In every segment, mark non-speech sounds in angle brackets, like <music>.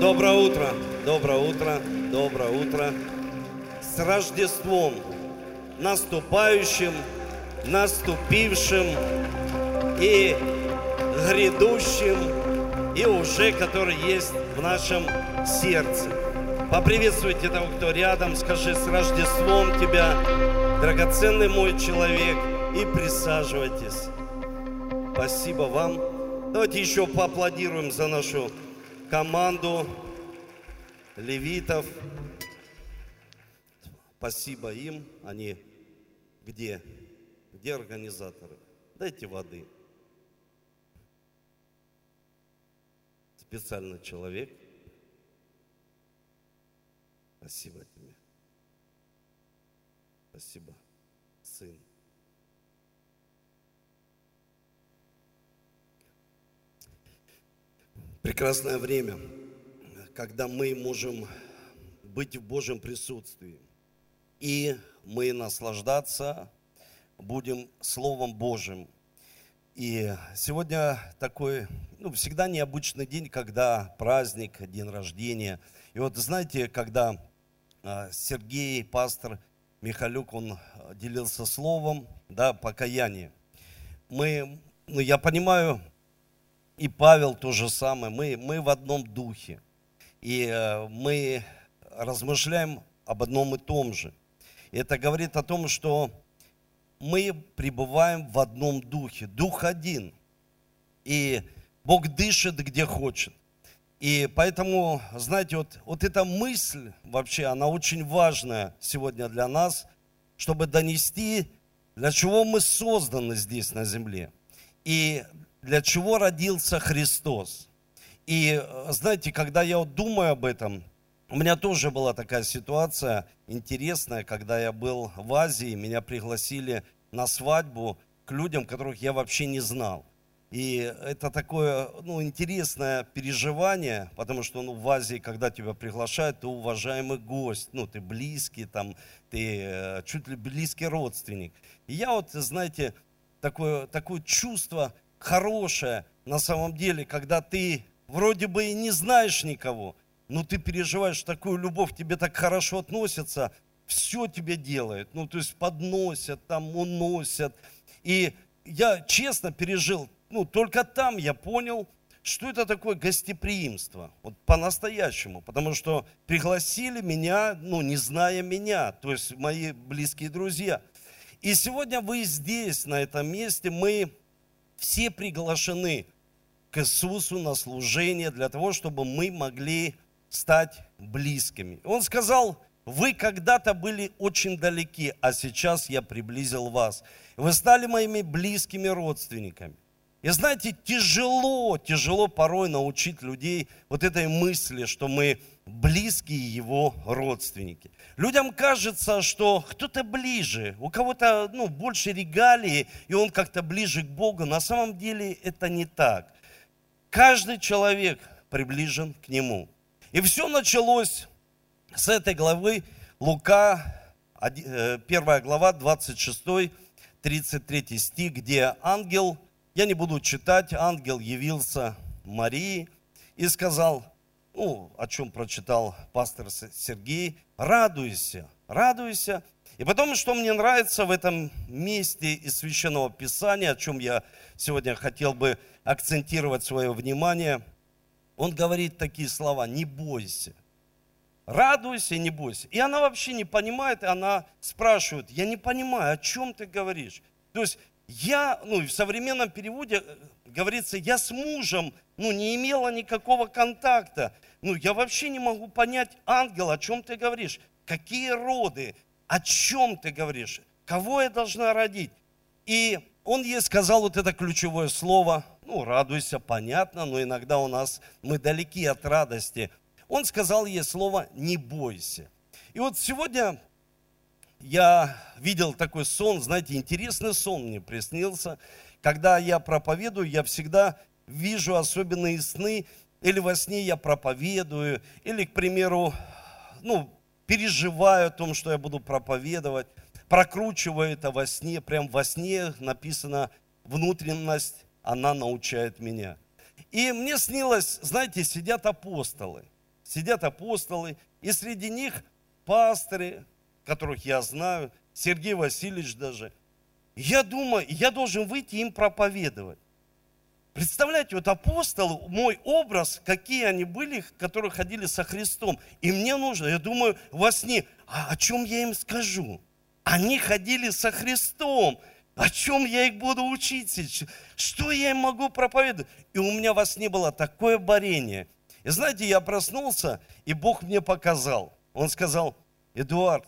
Доброе утро, доброе утро, доброе утро. С Рождеством, наступающим, наступившим и грядущим, и уже который есть в нашем сердце. Поприветствуйте того, кто рядом, скажи с Рождеством тебя, драгоценный мой человек, и присаживайтесь. Спасибо вам. Давайте еще поаплодируем за нашу команду левитов. Спасибо им. Они где? Где организаторы? Дайте воды. Специальный человек. Спасибо тебе. Спасибо, сын. Прекрасное время, когда мы можем быть в Божьем присутствии. И мы наслаждаться будем Словом Божьим. И сегодня такой, ну, всегда необычный день, когда праздник, день рождения. И вот знаете, когда а, Сергей, пастор Михалюк, он делился словом, да, покаяние. Мы, ну, я понимаю, и Павел то же самое. Мы, мы в одном духе. И э, мы размышляем об одном и том же. Это говорит о том, что мы пребываем в одном духе. Дух один. И Бог дышит где хочет. И поэтому, знаете, вот, вот эта мысль вообще, она очень важная сегодня для нас, чтобы донести, для чего мы созданы здесь на земле. И для чего родился Христос. И знаете, когда я вот думаю об этом, у меня тоже была такая ситуация интересная, когда я был в Азии, меня пригласили на свадьбу к людям, которых я вообще не знал. И это такое ну, интересное переживание, потому что ну, в Азии, когда тебя приглашают, ты уважаемый гость, ну, ты близкий, там, ты э, чуть ли близкий родственник. И я вот, знаете, такое, такое чувство хорошее на самом деле, когда ты вроде бы и не знаешь никого, но ты переживаешь такую любовь, тебе так хорошо относятся, все тебе делают, ну то есть подносят, там уносят. И я честно пережил, ну только там я понял, что это такое гостеприимство, вот по-настоящему, потому что пригласили меня, ну не зная меня, то есть мои близкие друзья. И сегодня вы здесь, на этом месте, мы все приглашены к Иисусу на служение для того, чтобы мы могли стать близкими. Он сказал, вы когда-то были очень далеки, а сейчас я приблизил вас. Вы стали моими близкими родственниками. И знаете, тяжело, тяжело порой научить людей вот этой мысли, что мы близкие его родственники. Людям кажется, что кто-то ближе, у кого-то ну, больше регалии, и он как-то ближе к Богу. На самом деле это не так. Каждый человек приближен к Нему. И все началось с этой главы Лука, 1 э, глава, 26, 33 стих, где ангел – я не буду читать, ангел явился Марии и сказал, ну, о чем прочитал пастор Сергей, радуйся, радуйся. И потом, что мне нравится в этом месте из Священного Писания, о чем я сегодня хотел бы акцентировать свое внимание, он говорит такие слова, не бойся, радуйся, не бойся. И она вообще не понимает, и она спрашивает, я не понимаю, о чем ты говоришь. То есть я, ну, в современном переводе э, говорится, я с мужем, ну, не имела никакого контакта. Ну, я вообще не могу понять, ангел, о чем ты говоришь? Какие роды? О чем ты говоришь? Кого я должна родить? И он ей сказал вот это ключевое слово, ну, радуйся, понятно, но иногда у нас, мы далеки от радости. Он сказал ей слово «не бойся». И вот сегодня я видел такой сон, знаете, интересный сон мне приснился. Когда я проповедую, я всегда вижу особенные сны, или во сне я проповедую, или, к примеру, ну, переживаю о том, что я буду проповедовать, прокручиваю это во сне, прям во сне написано внутренность, она научает меня. И мне снилось, знаете, сидят апостолы. сидят апостолы, и среди них пасторы, которых я знаю, Сергей Васильевич даже. Я думаю, я должен выйти им проповедовать. Представляете, вот апостолы, мой образ, какие они были, которые ходили со Христом. И мне нужно, я думаю, во сне, а о чем я им скажу? Они ходили со Христом. О чем я их буду учить? Что я им могу проповедовать? И у меня во сне было такое борение. И знаете, я проснулся, и Бог мне показал. Он сказал, Эдуард,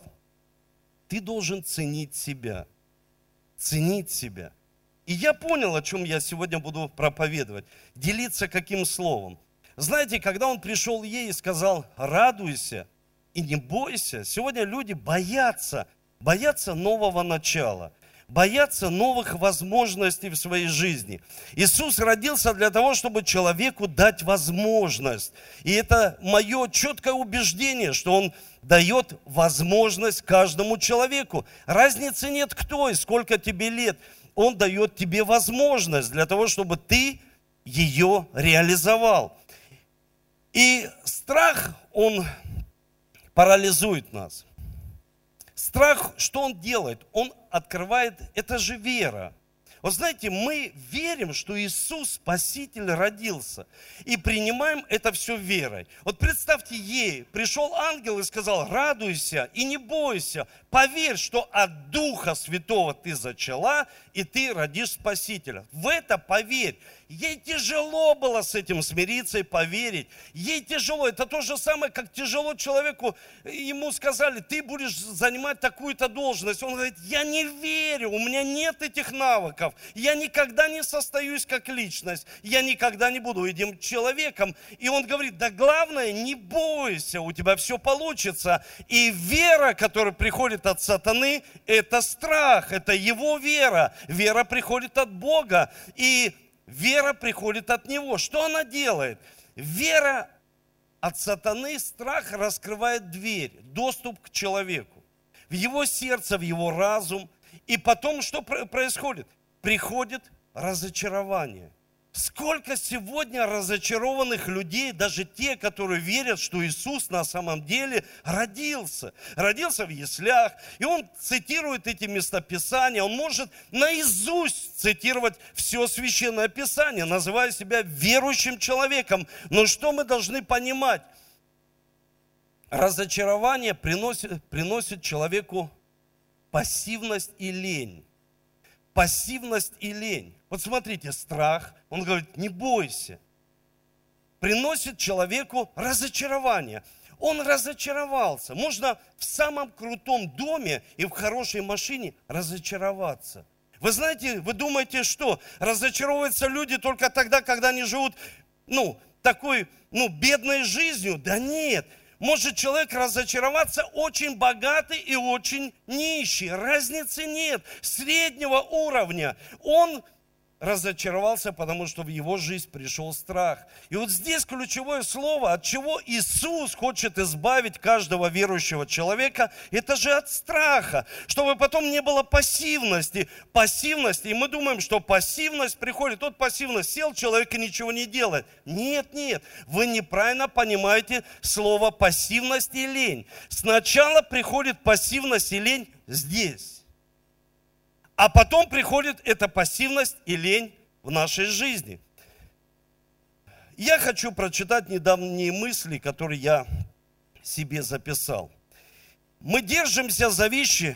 ты должен ценить себя. Ценить себя. И я понял, о чем я сегодня буду проповедовать. Делиться каким словом. Знаете, когда он пришел ей и сказал, радуйся и не бойся, сегодня люди боятся, боятся нового начала боятся новых возможностей в своей жизни. Иисус родился для того, чтобы человеку дать возможность. И это мое четкое убеждение, что Он дает возможность каждому человеку. Разницы нет кто и сколько тебе лет. Он дает тебе возможность для того, чтобы ты ее реализовал. И страх, он парализует нас. Страх, что он делает? Он открывает, это же вера. Вот знаете, мы верим, что Иисус Спаситель родился. И принимаем это все верой. Вот представьте ей, пришел ангел и сказал, радуйся и не бойся. Поверь, что от Духа Святого ты зачала, и ты родишь Спасителя. В это поверь. Ей тяжело было с этим смириться и поверить. Ей тяжело. Это то же самое, как тяжело человеку. Ему сказали, ты будешь занимать такую-то должность. Он говорит, я не верю, у меня нет этих навыков. Я никогда не состоюсь как личность. Я никогда не буду этим человеком. И он говорит, да главное, не бойся, у тебя все получится. И вера, которая приходит от сатаны, это страх, это его вера. Вера приходит от Бога. И Вера приходит от Него. Что она делает? Вера от сатаны, страх раскрывает дверь, доступ к человеку. В его сердце, в его разум. И потом что происходит? Приходит разочарование – Сколько сегодня разочарованных людей, даже те, которые верят, что Иисус на самом деле родился. Родился в яслях, и он цитирует эти местописания, он может наизусть цитировать все Священное Писание, называя себя верующим человеком. Но что мы должны понимать? Разочарование приносит, приносит человеку пассивность и лень. Пассивность и лень. Вот смотрите, страх, он говорит, не бойся. Приносит человеку разочарование. Он разочаровался. Можно в самом крутом доме и в хорошей машине разочароваться. Вы знаете, вы думаете, что разочаровываются люди только тогда, когда они живут, ну, такой, ну, бедной жизнью? Да нет, может человек разочароваться очень богатый и очень нищий. Разницы нет. Среднего уровня. Он разочаровался, потому что в его жизнь пришел страх. И вот здесь ключевое слово, от чего Иисус хочет избавить каждого верующего человека, это же от страха, чтобы потом не было пассивности. Пассивности, и мы думаем, что пассивность приходит, вот пассивность, сел человек и ничего не делает. Нет, нет, вы неправильно понимаете слово пассивность и лень. Сначала приходит пассивность и лень здесь. А потом приходит эта пассивность и лень в нашей жизни. Я хочу прочитать недавние мысли, которые я себе записал. Мы держимся за вещи,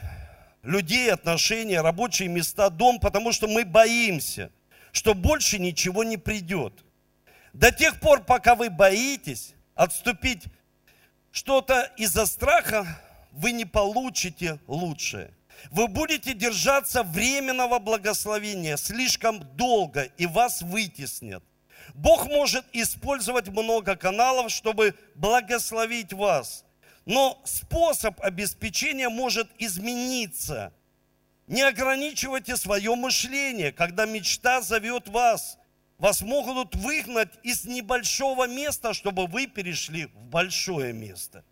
людей, отношения, рабочие места, дом, потому что мы боимся, что больше ничего не придет. До тех пор, пока вы боитесь отступить что-то из-за страха, вы не получите лучшее. Вы будете держаться временного благословения слишком долго, и вас вытеснят. Бог может использовать много каналов, чтобы благословить вас. Но способ обеспечения может измениться. Не ограничивайте свое мышление, когда мечта зовет вас. Вас могут выгнать из небольшого места, чтобы вы перешли в большое место.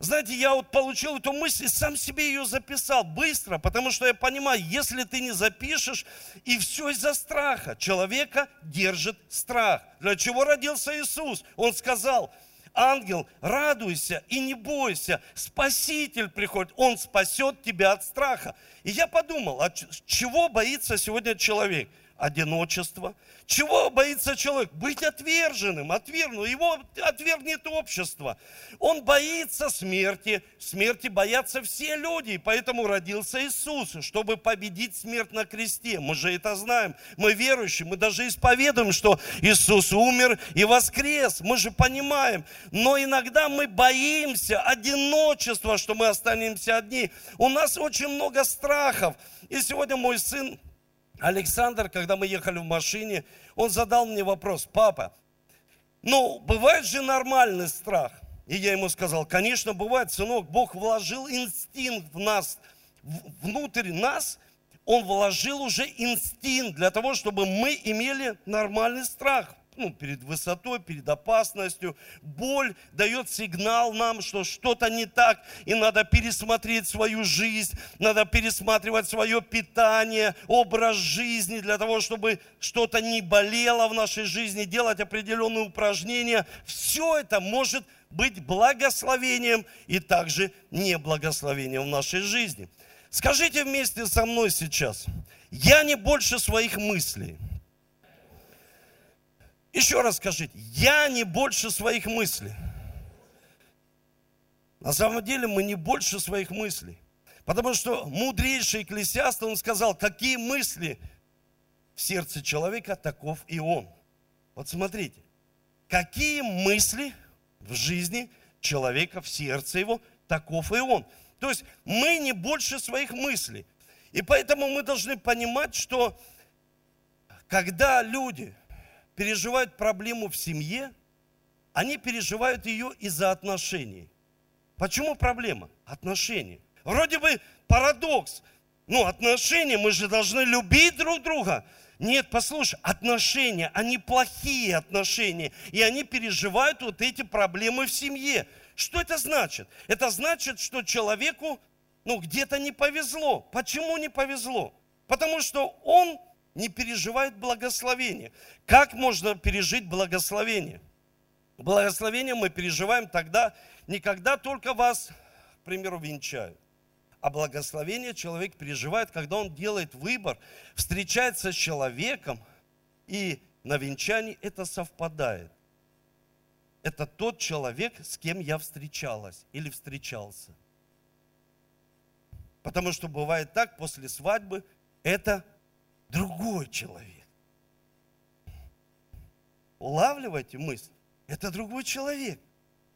Знаете, я вот получил эту мысль и сам себе ее записал быстро, потому что я понимаю, если ты не запишешь, и все из-за страха. Человека держит страх. Для чего родился Иисус? Он сказал, ангел, радуйся и не бойся, Спаситель приходит, Он спасет тебя от страха. И я подумал, а чего боится сегодня человек? Одиночество. Чего боится человек? Быть отверженным, отвергнутым. Его отвергнет общество. Он боится смерти. Смерти боятся все люди. И поэтому родился Иисус, чтобы победить смерть на кресте. Мы же это знаем. Мы верующие. Мы даже исповедуем, что Иисус умер и воскрес. Мы же понимаем. Но иногда мы боимся одиночества, что мы останемся одни. У нас очень много страхов. И сегодня мой сын Александр, когда мы ехали в машине, он задал мне вопрос, папа, ну, бывает же нормальный страх? И я ему сказал, конечно, бывает, сынок, Бог вложил инстинкт в нас, внутрь нас, Он вложил уже инстинкт для того, чтобы мы имели нормальный страх ну, перед высотой, перед опасностью. Боль дает сигнал нам, что что-то не так, и надо пересмотреть свою жизнь, надо пересматривать свое питание, образ жизни для того, чтобы что-то не болело в нашей жизни, делать определенные упражнения. Все это может быть благословением и также неблагословением в нашей жизни. Скажите вместе со мной сейчас, я не больше своих мыслей – еще раз скажите, я не больше своих мыслей. На самом деле мы не больше своих мыслей. Потому что мудрейший экклесиаст, он сказал, какие мысли в сердце человека, таков и он. Вот смотрите, какие мысли в жизни человека, в сердце его, таков и он. То есть мы не больше своих мыслей. И поэтому мы должны понимать, что когда люди переживают проблему в семье, они переживают ее из-за отношений. Почему проблема? Отношения. Вроде бы парадокс. Ну, отношения, мы же должны любить друг друга. Нет, послушай, отношения, они плохие отношения, и они переживают вот эти проблемы в семье. Что это значит? Это значит, что человеку, ну, где-то не повезло. Почему не повезло? Потому что он не переживает благословение. Как можно пережить благословение? Благословение мы переживаем тогда, не когда только вас, к примеру, венчают. А благословение человек переживает, когда он делает выбор, встречается с человеком, и на венчании это совпадает. Это тот человек, с кем я встречалась или встречался. Потому что бывает так, после свадьбы это другой человек. Улавливайте мысль. Это другой человек.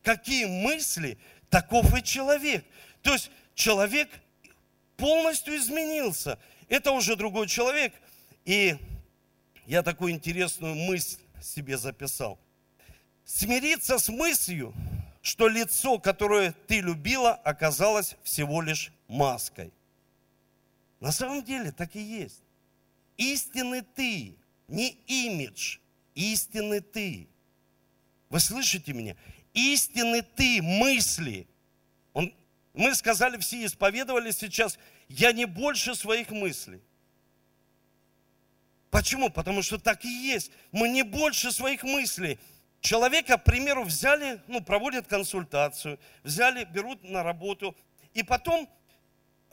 Какие мысли, таков и человек. То есть человек полностью изменился. Это уже другой человек. И я такую интересную мысль себе записал. Смириться с мыслью, что лицо, которое ты любила, оказалось всего лишь маской. На самом деле так и есть. Истинный ты, не имидж, истинный ты. Вы слышите меня? Истинный ты, мысли. Он, мы сказали, все исповедовали сейчас, я не больше своих мыслей. Почему? Потому что так и есть. Мы не больше своих мыслей. Человека, к примеру, взяли, ну, проводят консультацию, взяли, берут на работу, и потом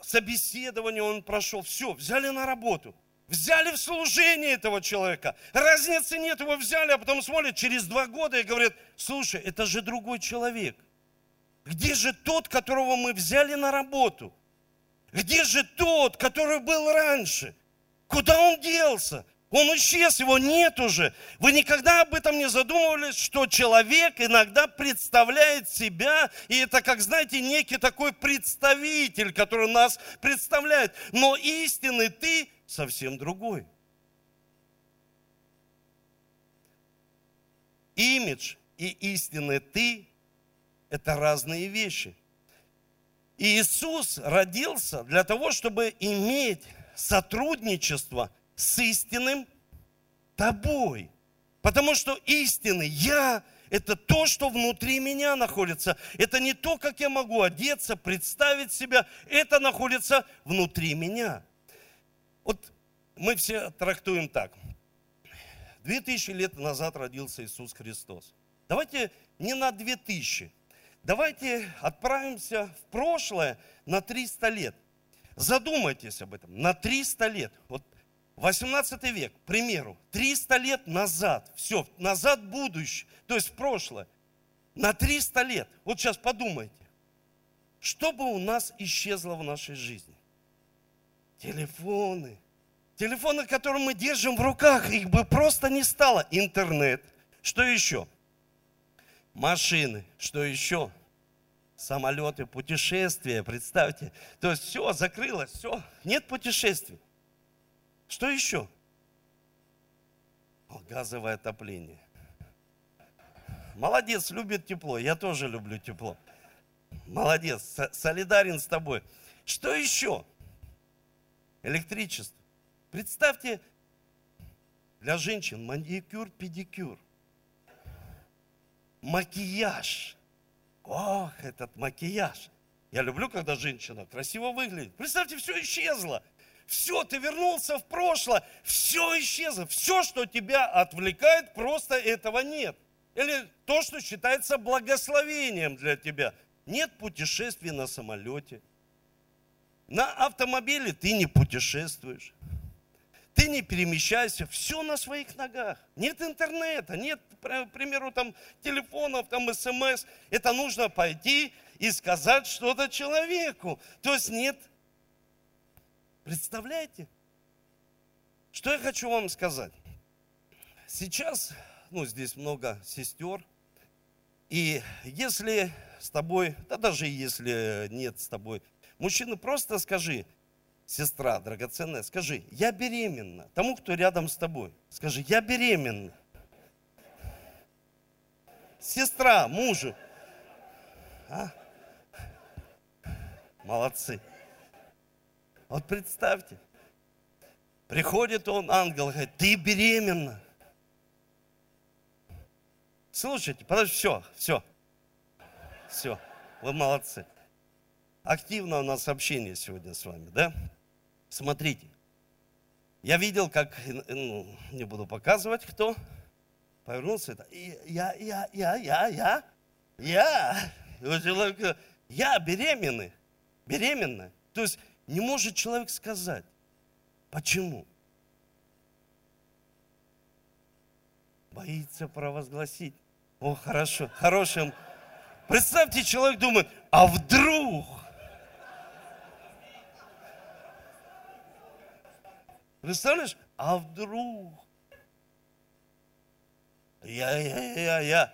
собеседование он прошел, все, взяли на работу – Взяли в служение этого человека. Разницы нет, его взяли, а потом смотрят через два года и говорят, слушай, это же другой человек. Где же тот, которого мы взяли на работу? Где же тот, который был раньше? Куда он делся? Он исчез, его нет уже. Вы никогда об этом не задумывались, что человек иногда представляет себя, и это, как знаете, некий такой представитель, который нас представляет. Но истинный ты совсем другой. Имидж и истинный ты – это разные вещи. И Иисус родился для того, чтобы иметь сотрудничество с истинным тобой. Потому что истинный я – это то, что внутри меня находится. Это не то, как я могу одеться, представить себя. Это находится внутри меня. Вот мы все трактуем так. Две тысячи лет назад родился Иисус Христос. Давайте не на 2000. Давайте отправимся в прошлое на 300 лет. Задумайтесь об этом. На 300 лет. Вот 18 век, к примеру, 300 лет назад, все, назад будущее, то есть прошлое, на 300 лет. Вот сейчас подумайте, что бы у нас исчезло в нашей жизни? Телефоны. Телефоны, которые мы держим в руках, их бы просто не стало. Интернет. Что еще? Машины. Что еще? Самолеты, путешествия, представьте. То есть все, закрылось, все. Нет путешествий. Что еще? О, газовое отопление. Молодец, любит тепло. Я тоже люблю тепло. Молодец, солидарен с тобой. Что еще? Электричество. Представьте, для женщин маникюр, педикюр. Макияж. Ох, этот макияж. Я люблю, когда женщина красиво выглядит. Представьте, все исчезло. Все, ты вернулся в прошлое, все исчезло. Все, что тебя отвлекает, просто этого нет. Или то, что считается благословением для тебя. Нет путешествий на самолете. На автомобиле ты не путешествуешь. Ты не перемещайся, все на своих ногах. Нет интернета, нет, к примеру, там телефонов, там смс. Это нужно пойти и сказать что-то человеку. То есть нет Представляете? Что я хочу вам сказать? Сейчас, ну, здесь много сестер, и если с тобой, да даже если нет с тобой, мужчина, просто скажи, сестра драгоценная, скажи, я беременна. Тому, кто рядом с тобой, скажи, я беременна. Сестра, мужу. А? Молодцы. Вот представьте, приходит он, ангел, говорит, ты беременна. Слушайте, подожди, все, все, все, вы молодцы. Активно у нас общение сегодня с вами, да? Смотрите, я видел, как, ну, не буду показывать, кто, повернулся, это, я, я, я, я, я, я, я беременный, беременная. То есть не может человек сказать. Почему? Боится провозгласить. О, хорошо, хорошим. Представьте, человек думает, а вдруг? Представляешь? А вдруг? Я, я, я, я.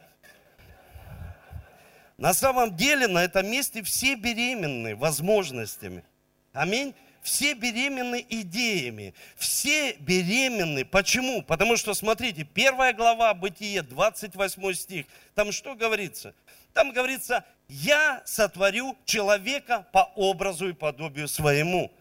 На самом деле на этом месте все беременны возможностями – Аминь. Все беременны идеями. Все беременны. Почему? Потому что, смотрите, первая глава Бытие, 28 стих. Там что говорится? Там говорится, я сотворю человека по образу и подобию своему.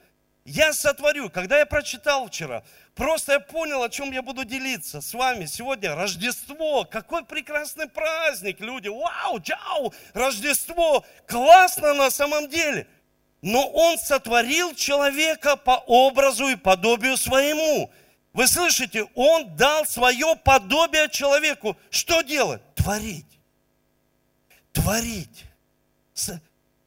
Я сотворю. Когда я прочитал вчера, просто я понял, о чем я буду делиться с вами сегодня. Рождество. Какой прекрасный праздник, люди. Вау, чау, Рождество. Классно на самом деле но Он сотворил человека по образу и подобию своему. Вы слышите, Он дал свое подобие человеку. Что делать? Творить. Творить.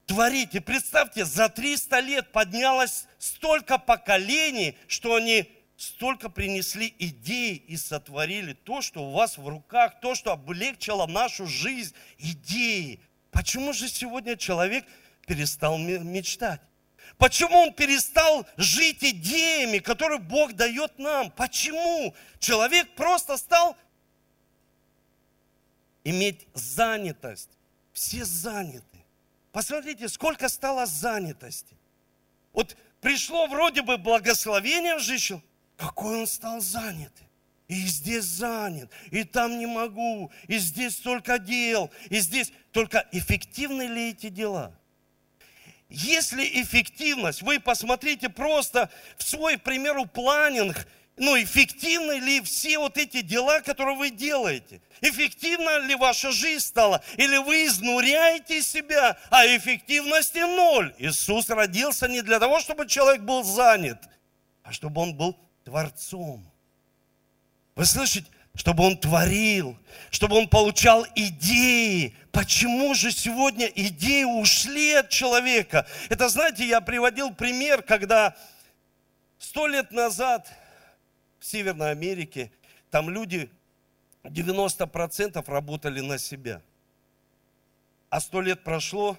Творить. И представьте, за 300 лет поднялось столько поколений, что они столько принесли идей и сотворили то, что у вас в руках, то, что облегчило нашу жизнь, идеи. Почему же сегодня человек перестал мечтать? Почему он перестал жить идеями, которые Бог дает нам? Почему? Человек просто стал иметь занятость. Все заняты. Посмотрите, сколько стало занятости. Вот пришло вроде бы благословение в жизнь, какой он стал занятый. И здесь занят, и там не могу, и здесь столько дел, и здесь. Только эффективны ли эти дела? Если эффективность, вы посмотрите просто в свой, к примеру, планинг, ну, эффективны ли все вот эти дела, которые вы делаете? Эффективна ли ваша жизнь стала? Или вы изнуряете себя, а эффективности ноль? Иисус родился не для того, чтобы человек был занят, а чтобы он был Творцом. Вы слышите? чтобы он творил, чтобы он получал идеи. Почему же сегодня идеи ушли от человека? Это, знаете, я приводил пример, когда сто лет назад в Северной Америке там люди 90% работали на себя. А сто лет прошло,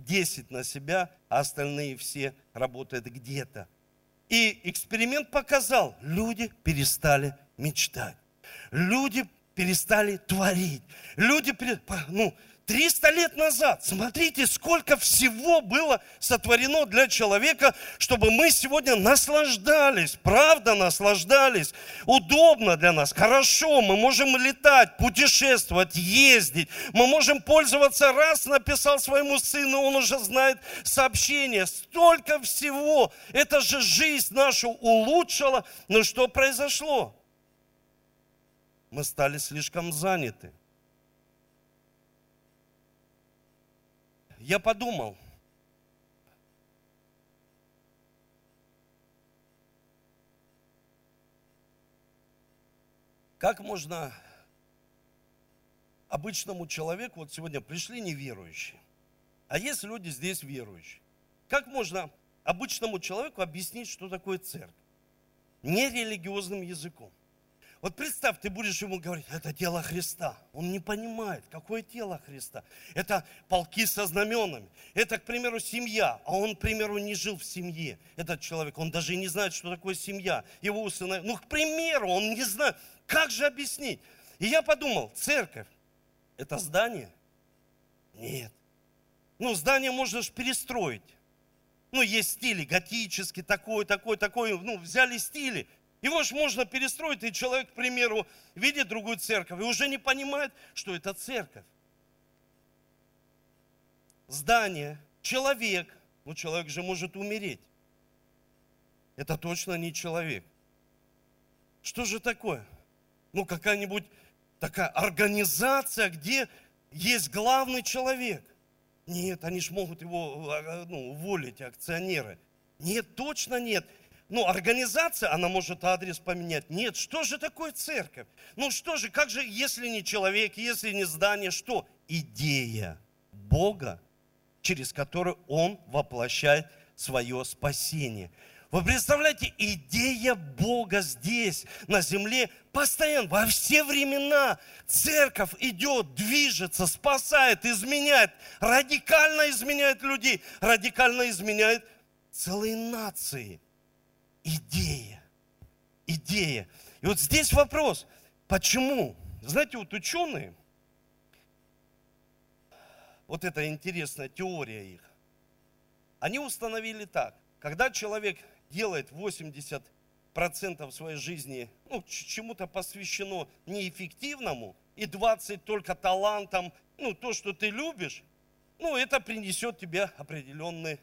10 на себя, а остальные все работают где-то. И эксперимент показал, люди перестали мечтать. Люди перестали творить. Люди, ну, 300 лет назад, смотрите, сколько всего было сотворено для человека, чтобы мы сегодня наслаждались, правда наслаждались. Удобно для нас, хорошо, мы можем летать, путешествовать, ездить. Мы можем пользоваться, раз написал своему сыну, он уже знает сообщение. Столько всего. Это же жизнь нашу улучшила. Но что произошло? Мы стали слишком заняты. Я подумал, как можно обычному человеку, вот сегодня пришли неверующие, а есть люди здесь верующие, как можно обычному человеку объяснить, что такое церковь? Нерелигиозным языком. Вот представь, ты будешь ему говорить, это тело Христа. Он не понимает, какое тело Христа. Это полки со знаменами. Это, к примеру, семья. А он, к примеру, не жил в семье. Этот человек, он даже не знает, что такое семья. Его усыновили. Ну, к примеру, он не знает. Как же объяснить? И я подумал, церковь, это здание? Нет. Ну, здание можно же перестроить. Ну, есть стили готический, такой, такой, такой. Ну, взяли стили. Его же можно перестроить, и человек, к примеру, видит другую церковь и уже не понимает, что это церковь. Здание, человек, ну человек же может умереть. Это точно не человек. Что же такое? Ну какая-нибудь такая организация, где есть главный человек. Нет, они же могут его а, ну, уволить, акционеры. Нет, точно нет ну, организация, она может адрес поменять. Нет, что же такое церковь? Ну что же, как же, если не человек, если не здание, что? Идея Бога, через которую Он воплощает свое спасение. Вы представляете, идея Бога здесь, на земле, постоянно, во все времена церковь идет, движется, спасает, изменяет, радикально изменяет людей, радикально изменяет целые нации идея. Идея. И вот здесь вопрос, почему? Знаете, вот ученые, вот эта интересная теория их, они установили так, когда человек делает 80% своей жизни ну, чему-то посвящено неэффективному, и 20 только талантам, ну, то, что ты любишь, ну, это принесет тебе определенный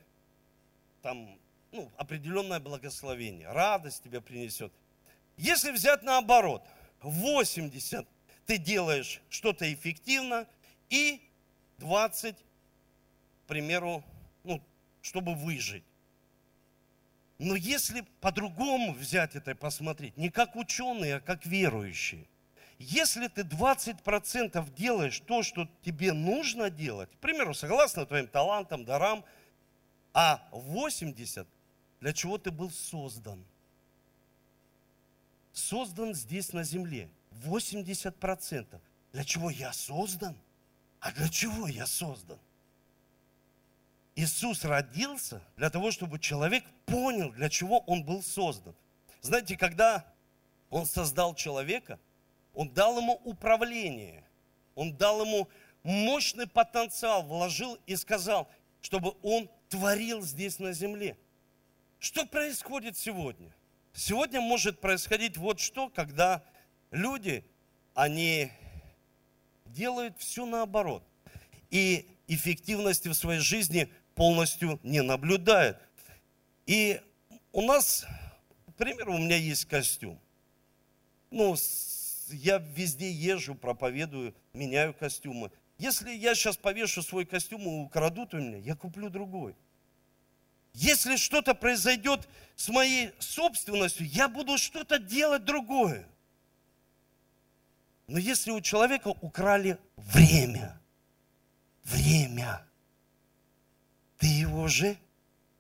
там ну, определенное благословение, радость тебе принесет. Если взять наоборот, 80 ты делаешь что-то эффективно, и 20, к примеру, ну, чтобы выжить. Но если по-другому взять это и посмотреть, не как ученые, а как верующие, если ты 20% делаешь то, что тебе нужно делать, к примеру, согласно твоим талантам, дарам, а 80 для чего ты был создан. Создан здесь на земле. 80%. Для чего я создан? А для чего я создан? Иисус родился для того, чтобы человек понял, для чего он был создан. Знаете, когда он создал человека, он дал ему управление, он дал ему мощный потенциал, вложил и сказал, чтобы он творил здесь на земле. Что происходит сегодня? Сегодня может происходить вот что, когда люди, они делают все наоборот. И эффективности в своей жизни полностью не наблюдают. И у нас, к примеру, у меня есть костюм. Ну, я везде езжу, проповедую, меняю костюмы. Если я сейчас повешу свой костюм и украдут у меня, я куплю другой. Если что-то произойдет с моей собственностью, я буду что-то делать другое. Но если у человека украли время, время, ты его же,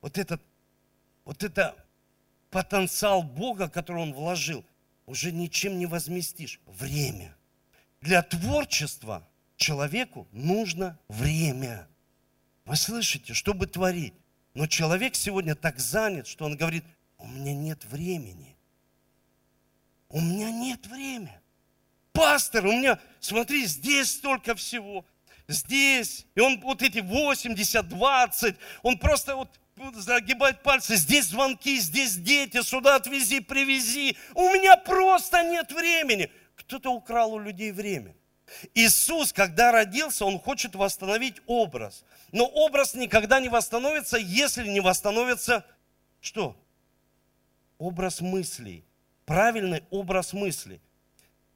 вот этот, вот это потенциал Бога, который он вложил, уже ничем не возместишь. Время. Для творчества человеку нужно время. Вы слышите, чтобы творить. Но человек сегодня так занят, что он говорит, у меня нет времени. У меня нет времени. Пастор, у меня, смотри, здесь столько всего, здесь. И он вот эти 80, 20, он просто вот загибать пальцы, здесь звонки, здесь дети, сюда отвези, привези. У меня просто нет времени. Кто-то украл у людей время. Иисус, когда родился, Он хочет восстановить образ. Но образ никогда не восстановится, если не восстановится что? Образ мыслей. Правильный образ мыслей.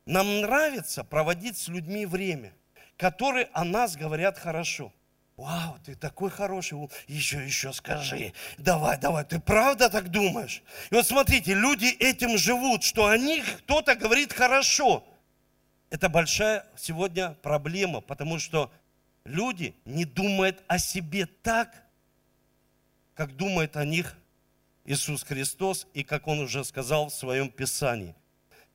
Нам нравится проводить с людьми время, которые о нас говорят хорошо. Вау, ты такой хороший, еще, еще скажи, давай, давай, ты правда так думаешь? И вот смотрите, люди этим живут, что о них кто-то говорит хорошо – это большая сегодня проблема, потому что люди не думают о себе так, как думает о них Иисус Христос и как Он уже сказал в своем Писании.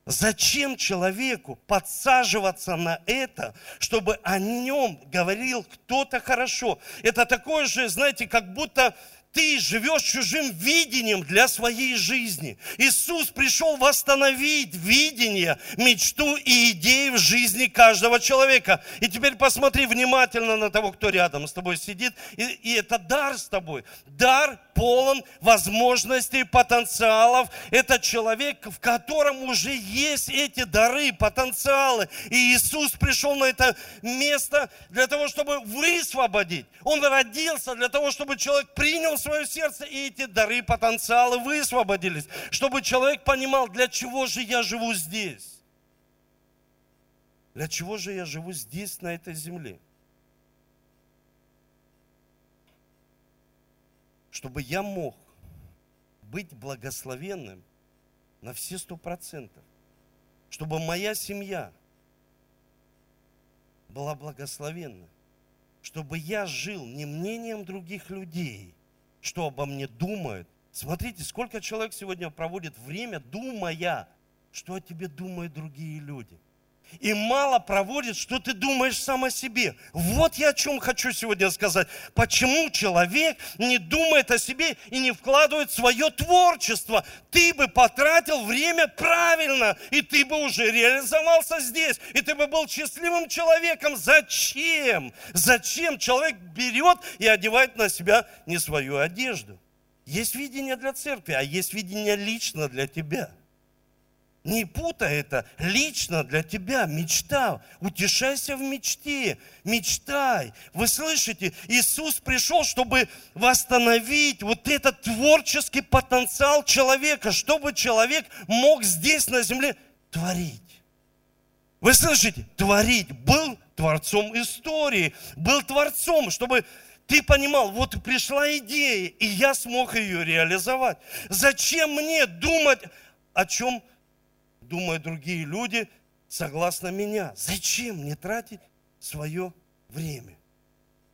Зачем человеку подсаживаться на это, чтобы о нем говорил кто-то хорошо? Это такое же, знаете, как будто ты живешь чужим видением для своей жизни. Иисус пришел восстановить видение, мечту и идеи в жизни каждого человека. И теперь посмотри внимательно на того, кто рядом с тобой сидит. И, и это дар с тобой. Дар полон возможностей, потенциалов. Это человек, в котором уже есть эти дары, потенциалы. И Иисус пришел на это место для того, чтобы высвободить. Он родился для того, чтобы человек принял свое сердце, и эти дары, потенциалы высвободились. Чтобы человек понимал, для чего же я живу здесь. Для чего же я живу здесь, на этой земле? Чтобы я мог быть благословенным на все сто процентов, чтобы моя семья была благословенна, чтобы я жил не мнением других людей, что обо мне думают. Смотрите, сколько человек сегодня проводит время, думая, что о тебе думают другие люди – и мало проводит, что ты думаешь сам о себе. Вот я о чем хочу сегодня сказать. Почему человек не думает о себе и не вкладывает свое творчество? Ты бы потратил время правильно, и ты бы уже реализовался здесь, и ты бы был счастливым человеком. Зачем? Зачем человек берет и одевает на себя не свою одежду? Есть видение для церкви, а есть видение лично для тебя – не путай это лично для тебя, мечта. Утешайся в мечте, мечтай. Вы слышите, Иисус пришел, чтобы восстановить вот этот творческий потенциал человека, чтобы человек мог здесь на земле творить. Вы слышите, творить. Был творцом истории, был творцом, чтобы ты понимал, вот пришла идея, и я смог ее реализовать. Зачем мне думать о чем думают другие люди, согласно меня. Зачем мне тратить свое время?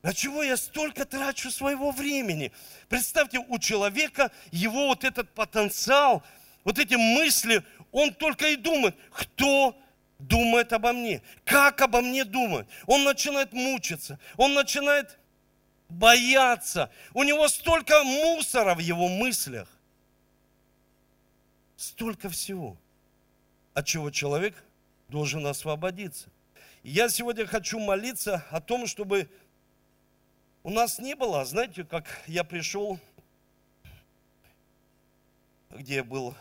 На чего я столько трачу своего времени? Представьте, у человека его вот этот потенциал, вот эти мысли, он только и думает, кто думает обо мне, как обо мне думает. Он начинает мучиться, он начинает бояться. У него столько мусора в его мыслях. Столько всего от чего человек должен освободиться. И я сегодня хочу молиться о том, чтобы у нас не было, знаете, как я пришел, где я был,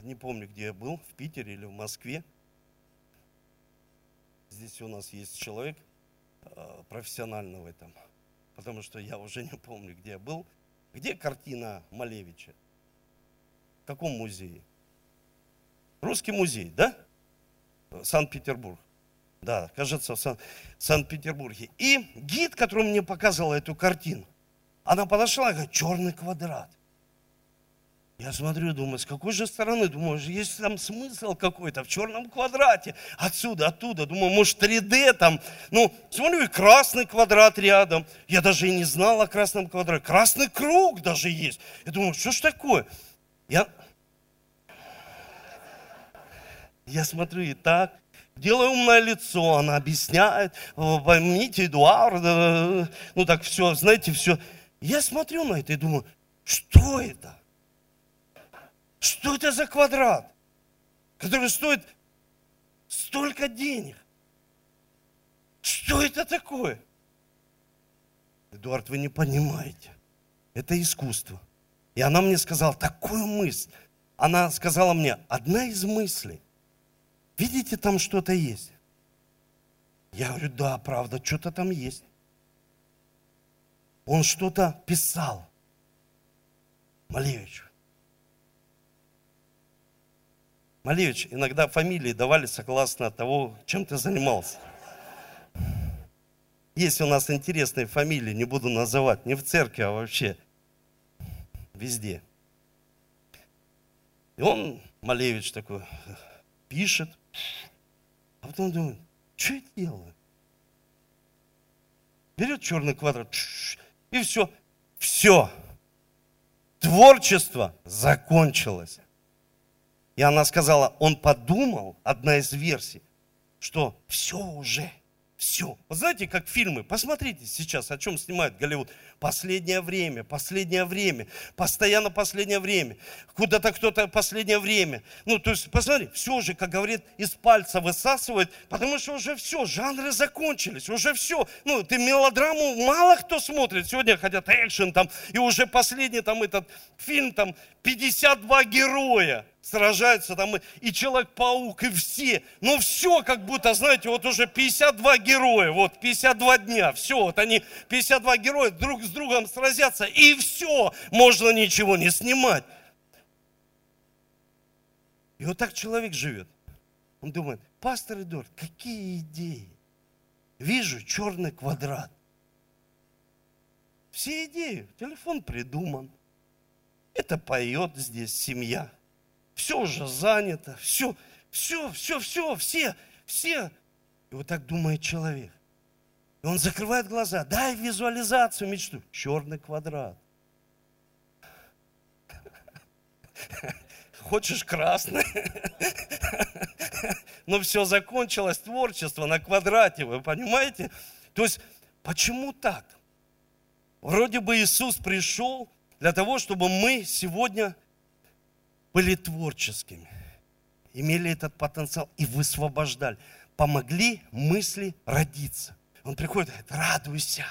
не помню, где я был, в Питере или в Москве. Здесь у нас есть человек э, профессионально в этом, потому что я уже не помню, где я был. Где картина Малевича? В каком музее? Русский музей, да? Санкт-Петербург. Да, кажется, в Сан- Санкт-Петербурге. И гид, который мне показывал эту картину, она подошла и говорит, черный квадрат. Я смотрю, думаю, с какой же стороны? Думаю, есть там смысл какой-то в черном квадрате. Отсюда, оттуда. Думаю, может 3D там. Ну, смотрю, и красный квадрат рядом. Я даже и не знал о красном квадрате. Красный круг даже есть. Я думаю, что ж такое? Я, я смотрю и так, делаю умное лицо, она объясняет, поймите, Эдуард, э, ну так все, знаете, все. Я смотрю на это и думаю, что это? Что это за квадрат, который стоит столько денег? Что это такое? Эдуард, вы не понимаете. Это искусство. И она мне сказала такую мысль. Она сказала мне, одна из мыслей. Видите, там что-то есть? Я говорю, да, правда, что-то там есть. Он что-то писал. Малевич. Малевич, иногда фамилии давали согласно того, чем ты занимался. Есть у нас интересные фамилии, не буду называть, не в церкви, а вообще везде. И он, Малевич такой, пишет, а потом думает, что я делаю? Берет черный квадрат, и все, все. Творчество закончилось. И она сказала, он подумал, одна из версий, что все уже – все. Вот знаете, как фильмы, посмотрите сейчас, о чем снимает Голливуд. Последнее время, последнее время, постоянно последнее время. Куда-то кто-то последнее время. Ну, то есть, посмотри, все уже, как говорит, из пальца высасывает, потому что уже все, жанры закончились, уже все. Ну, ты мелодраму мало кто смотрит. Сегодня хотят экшен там, и уже последний там этот фильм, там 52 героя сражаются там и, Человек-паук, и все. Но все как будто, знаете, вот уже 52 героя, вот 52 дня, все, вот они 52 героя друг с другом сразятся, и все, можно ничего не снимать. И вот так человек живет. Он думает, пастор Эдуард, какие идеи? Вижу черный квадрат. Все идеи, телефон придуман. Это поет здесь семья все уже занято, все, все, все, все, все, все. И вот так думает человек. И он закрывает глаза, дай визуализацию, мечту. Черный квадрат. <laughs> Хочешь красный? <laughs> Но все закончилось, творчество на квадрате, вы понимаете? То есть, почему так? Вроде бы Иисус пришел для того, чтобы мы сегодня были творческими, имели этот потенциал и высвобождали, помогли мысли родиться. Он приходит и говорит, радуйся,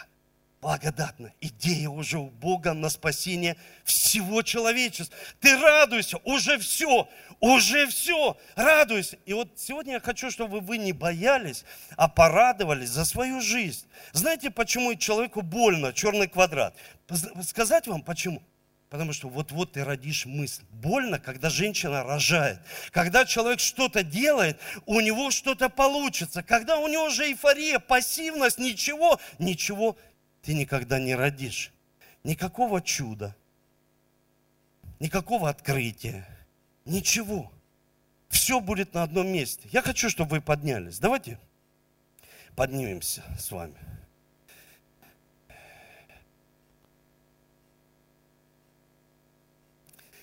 благодатно. Идея уже у Бога на спасение всего человечества. Ты радуйся, уже все, уже все, радуйся. И вот сегодня я хочу, чтобы вы не боялись, а порадовались за свою жизнь. Знаете, почему человеку больно, черный квадрат? Сказать вам почему? Потому что вот-вот ты родишь мысль. Больно, когда женщина рожает. Когда человек что-то делает, у него что-то получится. Когда у него уже эйфория, пассивность, ничего, ничего ты никогда не родишь. Никакого чуда, никакого открытия, ничего. Все будет на одном месте. Я хочу, чтобы вы поднялись. Давайте поднимемся с вами.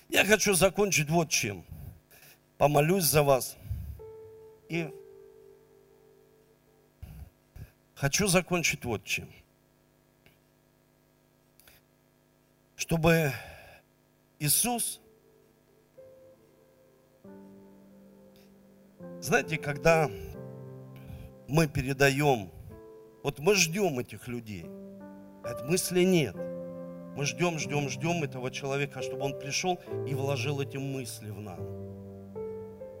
Я хочу закончить вот чем. Помолюсь за вас. И хочу закончить вот чем. Чтобы Иисус, знаете, когда мы передаем, вот мы ждем этих людей, от мысли нет – мы ждем, ждем, ждем этого человека, чтобы он пришел и вложил эти мысли в нас.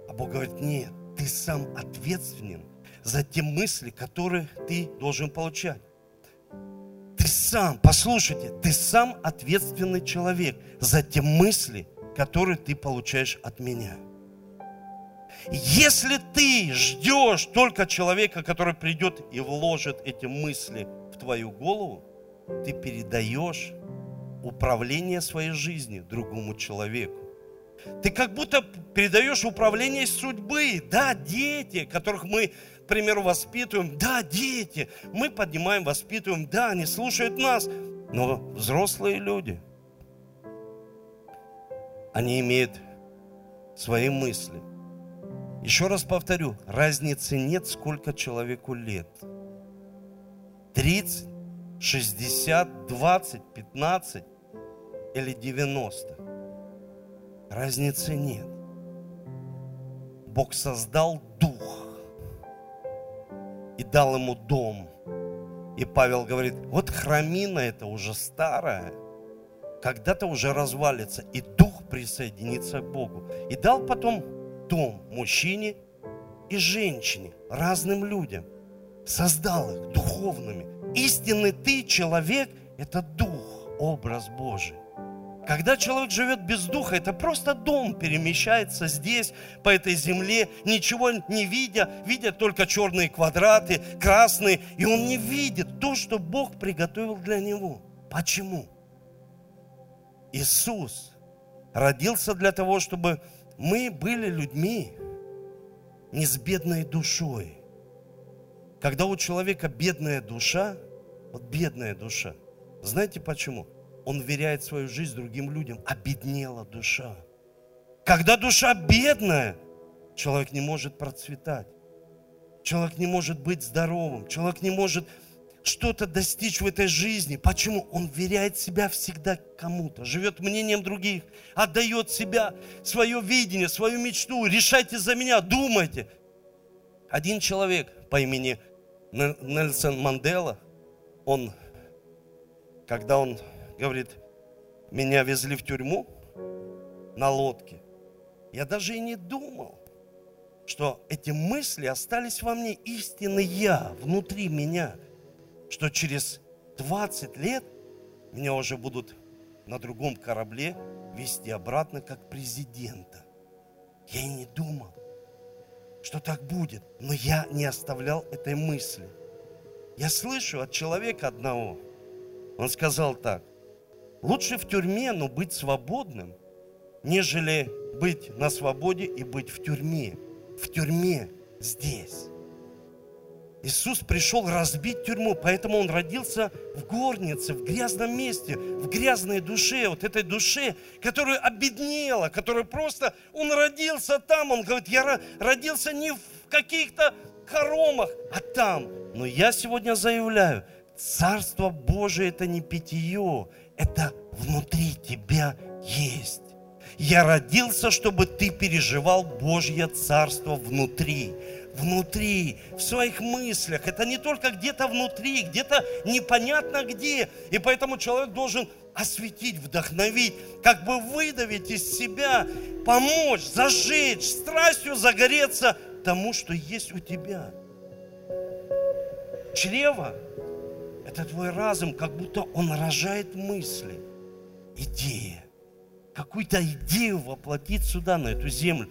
А Бог говорит, нет, ты сам ответственен за те мысли, которые ты должен получать. Ты сам, послушайте, ты сам ответственный человек за те мысли, которые ты получаешь от меня. Если ты ждешь только человека, который придет и вложит эти мысли в твою голову, ты передаешь управление своей жизнью другому человеку. Ты как будто передаешь управление судьбы. Да, дети, которых мы, к примеру, воспитываем. Да, дети. Мы поднимаем, воспитываем. Да, они слушают нас. Но взрослые люди, они имеют свои мысли. Еще раз повторю, разницы нет, сколько человеку лет. 30, 60, 20, 15 или 90. Разницы нет. Бог создал дух и дал ему дом. И Павел говорит, вот храмина это уже старая, когда-то уже развалится, и дух присоединится к Богу. И дал потом дом мужчине и женщине, разным людям. Создал их духовными. Истинный ты, человек, это дух, образ Божий. Когда человек живет без духа, это просто дом перемещается здесь, по этой земле, ничего не видя, видя только черные квадраты, красные, и он не видит то, что Бог приготовил для него. Почему? Иисус родился для того, чтобы мы были людьми не с бедной душой. Когда у человека бедная душа, вот бедная душа, знаете почему? Он веряет свою жизнь другим людям, обеднела душа. Когда душа бедная, человек не может процветать. Человек не может быть здоровым. Человек не может что-то достичь в этой жизни. Почему? Он веряет себя всегда кому-то, живет мнением других, отдает себя, свое видение, свою мечту. Решайте за меня, думайте. Один человек по имени Нельсон Мандела, он, когда он говорит, меня везли в тюрьму на лодке, я даже и не думал, что эти мысли остались во мне истинный я, внутри меня – что через 20 лет меня уже будут на другом корабле вести обратно как президента. Я и не думал, что так будет, но я не оставлял этой мысли. Я слышу от человека одного, он сказал так, лучше в тюрьме, но быть свободным, нежели быть на свободе и быть в тюрьме. В тюрьме здесь. Иисус пришел разбить тюрьму, поэтому Он родился в горнице, в грязном месте, в грязной душе, вот этой душе, которая обеднела, которая просто, Он родился там, Он говорит, я родился не в каких-то хоромах, а там. Но я сегодня заявляю, Царство Божие это не питье, это внутри тебя есть. Я родился, чтобы ты переживал Божье Царство внутри внутри, в своих мыслях. Это не только где-то внутри, где-то непонятно где. И поэтому человек должен осветить, вдохновить, как бы выдавить из себя, помочь, зажечь, страстью загореться тому, что есть у тебя. Чрево – это твой разум, как будто он рожает мысли, идеи. Какую-то идею воплотить сюда, на эту землю.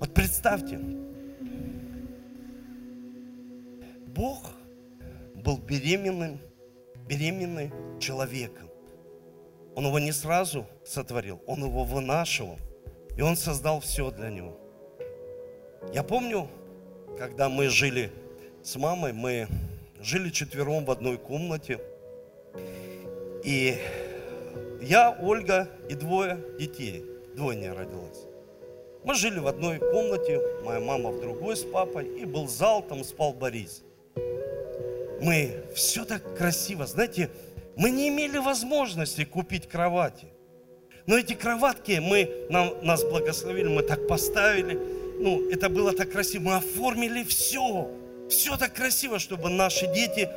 Вот представьте, Бог был беременным, беременным человеком. Он его не сразу сотворил, он его вынашивал, и он создал все для него. Я помню, когда мы жили с мамой, мы жили четвером в одной комнате, и я, Ольга и двое детей, двойня родилась. Мы жили в одной комнате, моя мама в другой с папой, и был зал, там спал Борис мы все так красиво. Знаете, мы не имели возможности купить кровати. Но эти кроватки мы, нам, нас благословили, мы так поставили. Ну, это было так красиво. Мы оформили все. Все так красиво, чтобы наши дети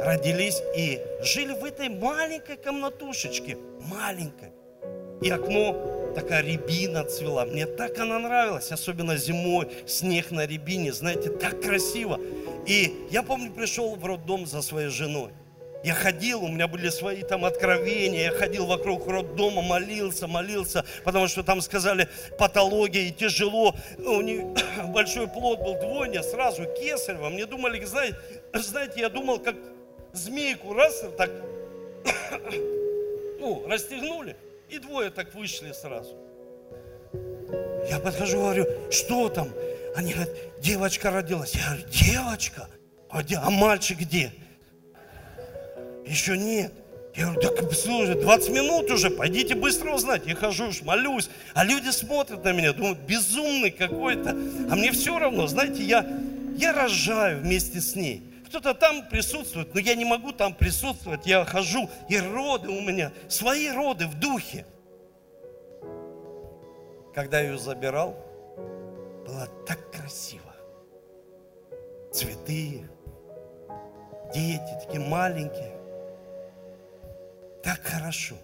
родились и жили в этой маленькой комнатушечке. Маленькой. И окно такая рябина цвела. Мне так она нравилась, особенно зимой, снег на рябине, знаете, так красиво. И я помню, пришел в роддом за своей женой. Я ходил, у меня были свои там откровения, я ходил вокруг роддома, молился, молился, потому что там сказали патология и тяжело. У них <coughs> большой плод был двойня, сразу кесарево. Мне думали, знаете, знаете, я думал, как змейку раз так, <coughs> ну, расстегнули, и двое так вышли сразу. Я подхожу, говорю, что там? Они говорят, девочка родилась. Я говорю, девочка? А, а мальчик где? Еще нет. Я говорю, так слушай, 20 минут уже, пойдите быстро узнать. Я хожу уж, молюсь. А люди смотрят на меня, думают, безумный какой-то. А мне все равно, знаете, я, я рожаю вместе с ней. Кто-то там присутствует, но я не могу там присутствовать. Я хожу, и роды у меня, свои роды в духе. Когда я ее забирал, было так красиво. Цветы, дети такие маленькие. Так хорошо.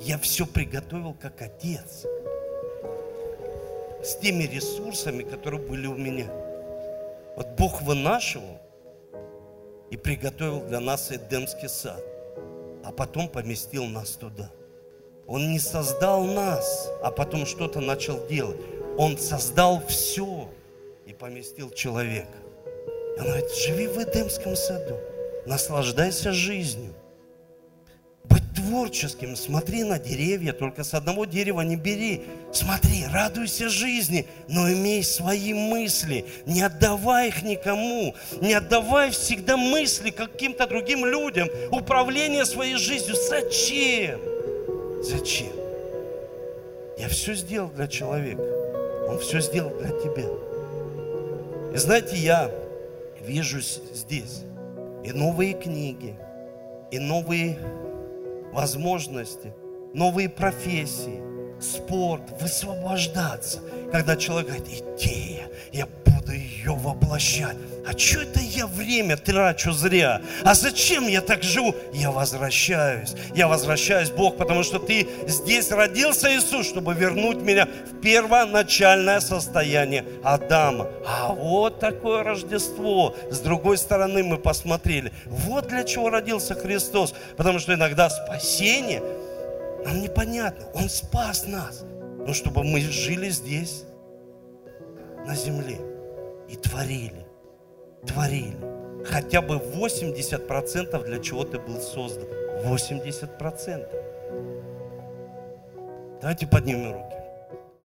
Я все приготовил как отец. С теми ресурсами, которые были у меня. Вот Бог вынашивал и приготовил для нас Эдемский сад. А потом поместил нас туда. Он не создал нас, а потом что-то начал делать. Он создал все и поместил человека. И он говорит, живи в Эдемском саду, наслаждайся жизнью. Быть творческим, смотри на деревья, только с одного дерева не бери. Смотри, радуйся жизни, но имей свои мысли. Не отдавай их никому. Не отдавай всегда мысли каким-то другим людям. Управление своей жизнью. Зачем? Зачем? Я все сделал для человека. Он все сделал для тебя. И знаете, я вижу здесь и новые книги, и новые возможности, новые профессии, спорт, высвобождаться. Когда человек говорит, идея, я ее воплощать. А что это я время трачу зря? А зачем я так живу? Я возвращаюсь. Я возвращаюсь, Бог, потому что ты здесь родился, Иисус, чтобы вернуть меня в первоначальное состояние Адама. А вот такое Рождество. С другой стороны мы посмотрели. Вот для чего родился Христос. Потому что иногда спасение нам непонятно. Он спас нас. Но чтобы мы жили здесь, на земле, и творили, творили. Хотя бы 80% для чего ты был создан. 80%. Давайте поднимем руки.